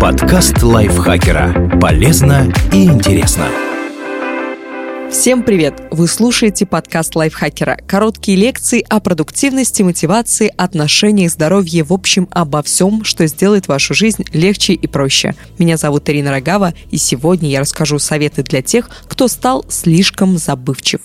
Подкаст лайфхакера. Полезно и интересно. Всем привет! Вы слушаете подкаст лайфхакера. Короткие лекции о продуктивности, мотивации, отношениях, здоровье, в общем, обо всем, что сделает вашу жизнь легче и проще. Меня зовут Ирина Рогава, и сегодня я расскажу советы для тех, кто стал слишком забывчив.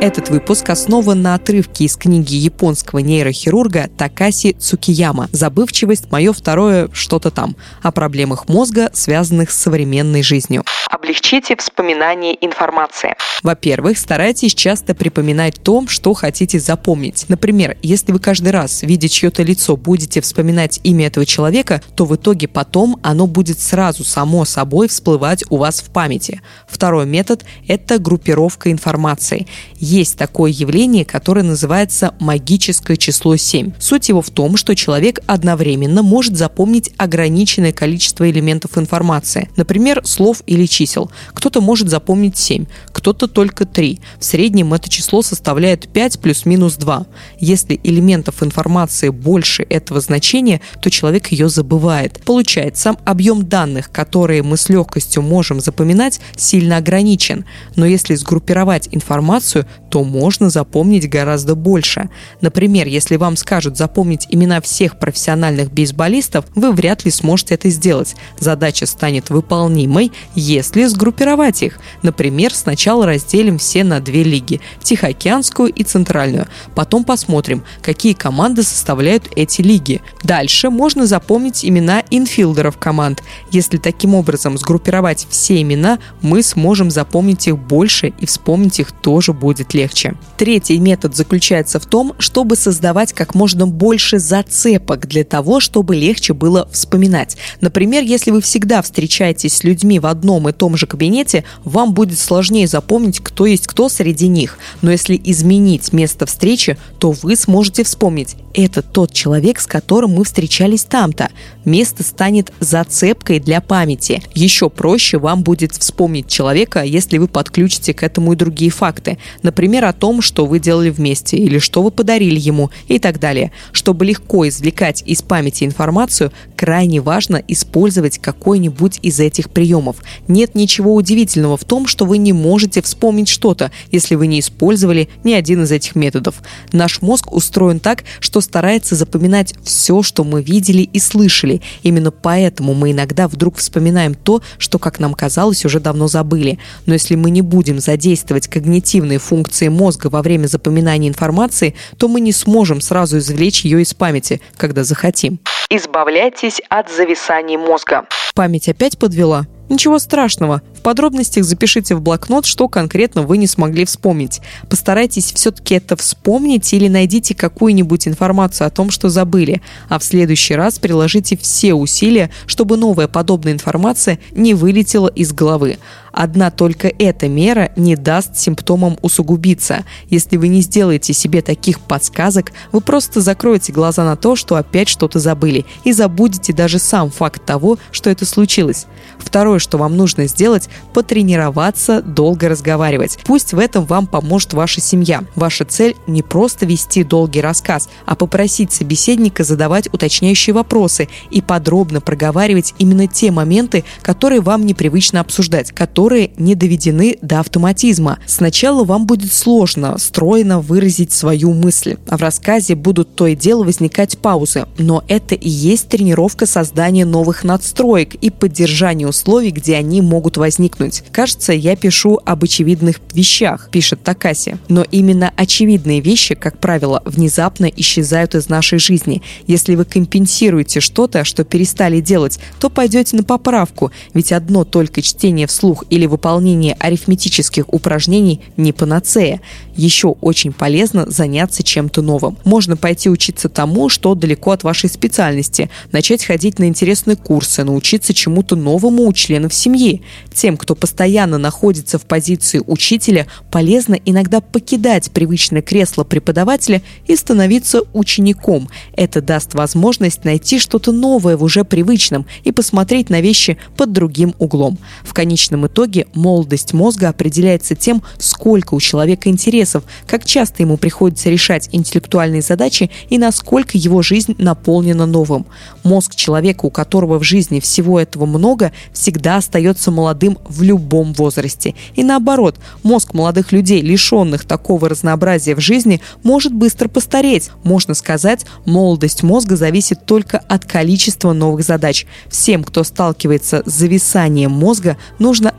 Этот выпуск основан на отрывке из книги японского нейрохирурга Такаси Цукияма «Забывчивость. Мое второе что-то там» о проблемах мозга, связанных с современной жизнью. Облегчите вспоминание информации. Во-первых, старайтесь часто припоминать то, что хотите запомнить. Например, если вы каждый раз, видя чье-то лицо, будете вспоминать имя этого человека, то в итоге потом оно будет сразу само собой всплывать у вас в памяти. Второй метод – это группировка информации есть такое явление, которое называется магическое число 7. Суть его в том, что человек одновременно может запомнить ограниченное количество элементов информации, например, слов или чисел. Кто-то может запомнить 7, кто-то только 3. В среднем это число составляет 5 плюс-минус 2. Если элементов информации больше этого значения, то человек ее забывает. Получается, объем данных, которые мы с легкостью можем запоминать, сильно ограничен. Но если сгруппировать информацию, то можно запомнить гораздо больше. Например, если вам скажут запомнить имена всех профессиональных бейсболистов, вы вряд ли сможете это сделать. Задача станет выполнимой, если сгруппировать их. Например, сначала разделим все на две лиги – Тихоокеанскую и Центральную. Потом посмотрим, какие команды составляют эти лиги. Дальше можно запомнить имена инфилдеров команд. Если таким образом сгруппировать все имена, мы сможем запомнить их больше и вспомнить их тоже будет легче. Третий метод заключается в том, чтобы создавать как можно больше зацепок для того, чтобы легче было вспоминать. Например, если вы всегда встречаетесь с людьми в одном и том же кабинете, вам будет сложнее запомнить, кто есть кто среди них. Но если изменить место встречи, то вы сможете вспомнить, это тот человек, с которым мы встречались там-то. Место станет зацепкой для памяти. Еще проще вам будет вспомнить человека, если вы подключите к этому и другие факты. Например, о том, что вы делали вместе или что вы подарили ему и так далее. Чтобы легко извлекать из памяти информацию, крайне важно использовать какой-нибудь из этих приемов. Нет ничего удивительного в том, что вы не можете вспомнить что-то, если вы не использовали ни один из этих методов. Наш мозг устроен так, что старается запоминать все, что мы видели и слышали. Именно поэтому мы иногда вдруг вспоминаем то, что, как нам казалось, уже давно забыли. Но если мы не будем задействовать когнитивные функции мозга во время запоминания информации, то мы не сможем сразу извлечь ее из памяти, когда захотим. Избавляйтесь от зависаний мозга. Память опять подвела? Ничего страшного. В подробностях запишите в блокнот, что конкретно вы не смогли вспомнить. Постарайтесь все-таки это вспомнить или найдите какую-нибудь информацию о том, что забыли. А в следующий раз приложите все усилия, чтобы новая подобная информация не вылетела из головы. Одна только эта мера не даст симптомам усугубиться. Если вы не сделаете себе таких подсказок, вы просто закроете глаза на то, что опять что-то забыли, и забудете даже сам факт того, что это случилось. Второе, что вам нужно сделать, потренироваться долго разговаривать. Пусть в этом вам поможет ваша семья. Ваша цель не просто вести долгий рассказ, а попросить собеседника задавать уточняющие вопросы и подробно проговаривать именно те моменты, которые вам непривычно обсуждать, которые которые не доведены до автоматизма. Сначала вам будет сложно стройно выразить свою мысль, а в рассказе будут то и дело возникать паузы. Но это и есть тренировка создания новых надстроек и поддержания условий, где они могут возникнуть. Кажется, я пишу об очевидных вещах, пишет Такаси. Но именно очевидные вещи, как правило, внезапно исчезают из нашей жизни. Если вы компенсируете что-то, что перестали делать, то пойдете на поправку, ведь одно только чтение вслух или выполнение арифметических упражнений не панацея. Еще очень полезно заняться чем-то новым. Можно пойти учиться тому, что далеко от вашей специальности, начать ходить на интересные курсы, научиться чему-то новому у членов семьи. Тем, кто постоянно находится в позиции учителя, полезно иногда покидать привычное кресло преподавателя и становиться учеником. Это даст возможность найти что-то новое в уже привычном и посмотреть на вещи под другим углом. В конечном итоге итоге молодость мозга определяется тем, сколько у человека интересов, как часто ему приходится решать интеллектуальные задачи и насколько его жизнь наполнена новым. Мозг человека, у которого в жизни всего этого много, всегда остается молодым в любом возрасте. И наоборот, мозг молодых людей, лишенных такого разнообразия в жизни, может быстро постареть. Можно сказать, молодость мозга зависит только от количества новых задач. Всем, кто сталкивается с зависанием мозга, нужно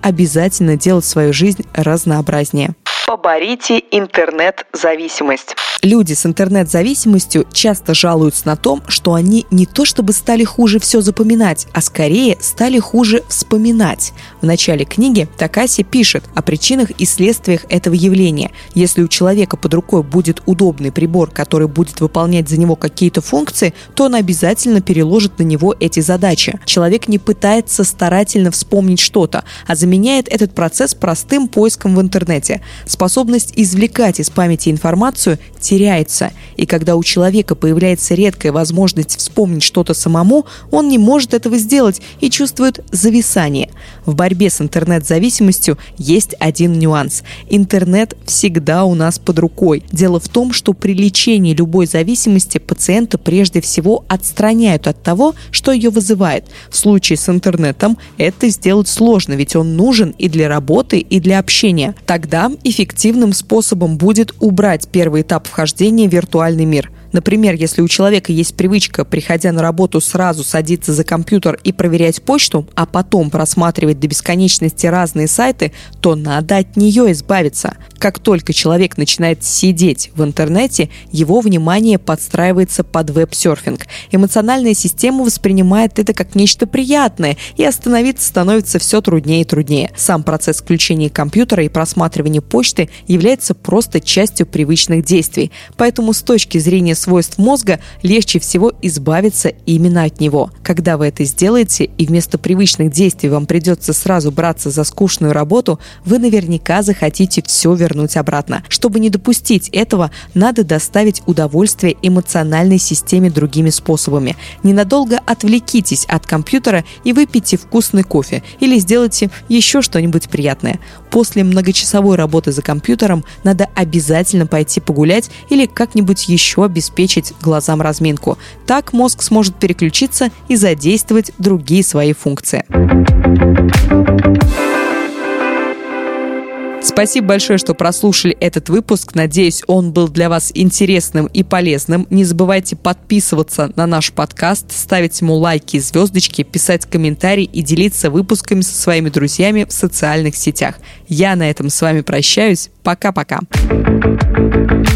делать свою жизнь разнообразнее. Поборите интернет-зависимость. Люди с интернет-зависимостью часто жалуются на том, что они не то чтобы стали хуже все запоминать, а скорее стали хуже вспоминать. В начале книги Такаси пишет о причинах и следствиях этого явления. Если у человека под рукой будет удобный прибор, который будет выполнять за него какие-то функции, то он обязательно переложит на него эти задачи. Человек не пытается старательно вспомнить что-то, а заменяет этот процесс простым поиском в интернете. Способность извлекать из памяти информацию теряется, и когда у человека появляется редкая возможность вспомнить что-то самому, он не может этого сделать и чувствует зависание. В борьбе с интернет-зависимостью есть один нюанс. Интернет всегда у нас под рукой. Дело в том, что при лечении любой зависимости пациента прежде всего отстраняют от того, что ее вызывает. В случае с интернетом это сделать сложно, ведь он нужен и для работы, и для общения. Тогда эффективным способом будет убрать первый этап вхождения в виртуальный мир – Например, если у человека есть привычка, приходя на работу, сразу садиться за компьютер и проверять почту, а потом просматривать до бесконечности разные сайты, то надо от нее избавиться. Как только человек начинает сидеть в интернете, его внимание подстраивается под веб-серфинг. Эмоциональная система воспринимает это как нечто приятное, и остановиться становится все труднее и труднее. Сам процесс включения компьютера и просматривания почты является просто частью привычных действий. Поэтому с точки зрения свойств мозга, легче всего избавиться именно от него. Когда вы это сделаете, и вместо привычных действий вам придется сразу браться за скучную работу, вы наверняка захотите все вернуть обратно. Чтобы не допустить этого, надо доставить удовольствие эмоциональной системе другими способами. Ненадолго отвлекитесь от компьютера и выпейте вкусный кофе или сделайте еще что-нибудь приятное. После многочасовой работы за компьютером надо обязательно пойти погулять или как-нибудь еще обеспечить обеспечить глазам разминку. Так мозг сможет переключиться и задействовать другие свои функции. Спасибо большое, что прослушали этот выпуск. Надеюсь, он был для вас интересным и полезным. Не забывайте подписываться на наш подкаст, ставить ему лайки и звездочки, писать комментарии и делиться выпусками со своими друзьями в социальных сетях. Я на этом с вами прощаюсь. Пока-пока.